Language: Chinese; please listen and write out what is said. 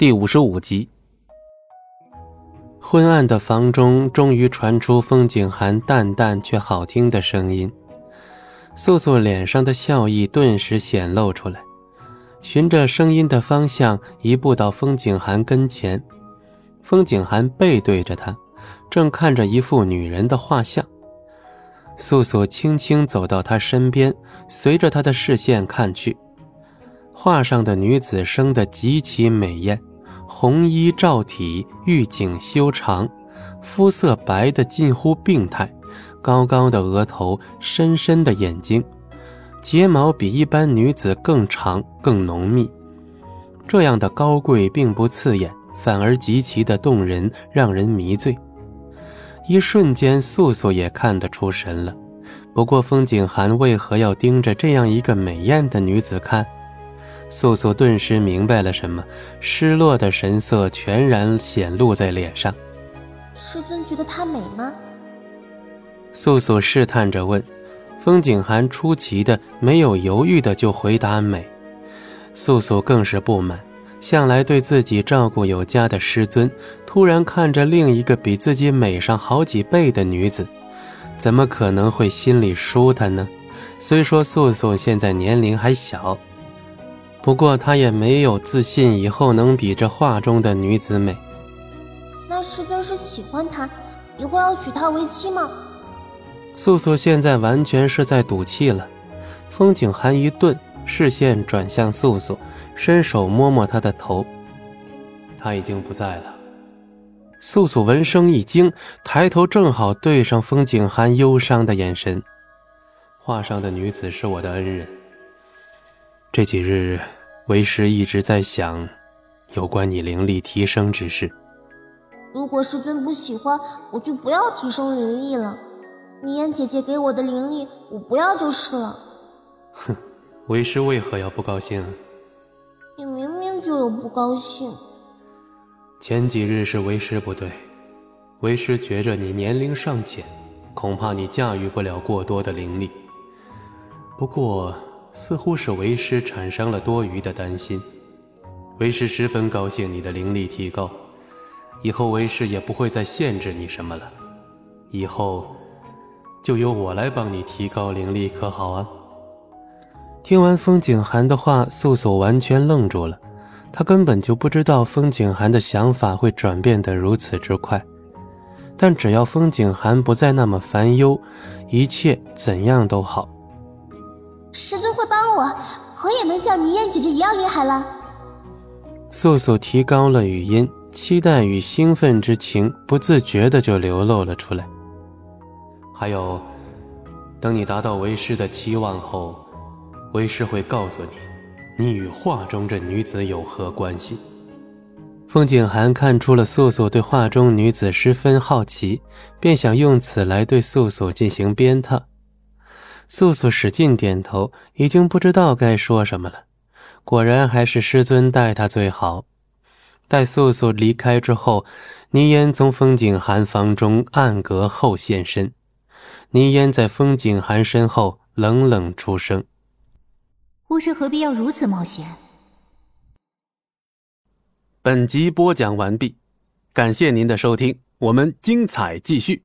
第五十五集，昏暗的房中终于传出风景寒淡淡却好听的声音。素素脸上的笑意顿时显露出来，循着声音的方向移步到风景寒跟前。风景寒背对着他，正看着一幅女人的画像。素素轻轻走到他身边，随着他的视线看去，画上的女子生得极其美艳。红衣罩体，玉颈修长，肤色白的近乎病态，高高的额头，深深的眼睛，睫毛比一般女子更长更浓密。这样的高贵并不刺眼，反而极其的动人，让人迷醉。一瞬间，素素也看得出神了。不过，风景寒为何要盯着这样一个美艳的女子看？素素顿时明白了什么，失落的神色全然显露在脸上。师尊觉得她美吗？素素试探着问。风景寒出奇的没有犹豫的就回答美。素素更是不满，向来对自己照顾有加的师尊，突然看着另一个比自己美上好几倍的女子，怎么可能会心里舒坦呢？虽说素素现在年龄还小。不过他也没有自信以后能比这画中的女子美。那师尊是喜欢她，以后要娶她为妻吗？素素现在完全是在赌气了。风景寒一顿，视线转向素素，伸手摸摸她的头。他已经不在了。素素闻声一惊，抬头正好对上风景寒忧伤的眼神。画上的女子是我的恩人。这几日，为师一直在想有关你灵力提升之事。如果师尊不喜欢，我就不要提升灵力了。倪烟姐姐给我的灵力，我不要就是了。哼，为师为何要不高兴？你明明就有不高兴。前几日是为师不对，为师觉着你年龄尚浅，恐怕你驾驭不了过多的灵力。不过。似乎是为师产生了多余的担心，为师十分高兴你的灵力提高，以后为师也不会再限制你什么了，以后就由我来帮你提高灵力，可好啊？听完风景寒的话，素素完全愣住了，她根本就不知道风景寒的想法会转变得如此之快，但只要风景寒不再那么烦忧，一切怎样都好。师尊会帮我，我也能像倪烟姐姐一样厉害了。素素提高了语音，期待与兴奋之情不自觉的就流露了出来。还有，等你达到为师的期望后，为师会告诉你，你与画中这女子有何关系。风景寒看出了素素对画中女子十分好奇，便想用此来对素素进行鞭挞。素素使劲点头，已经不知道该说什么了。果然还是师尊待她最好。待素素离开之后，倪烟从风景寒房中暗格后现身。倪烟在风景寒身后冷冷出声：“巫师何必要如此冒险？”本集播讲完毕，感谢您的收听，我们精彩继续。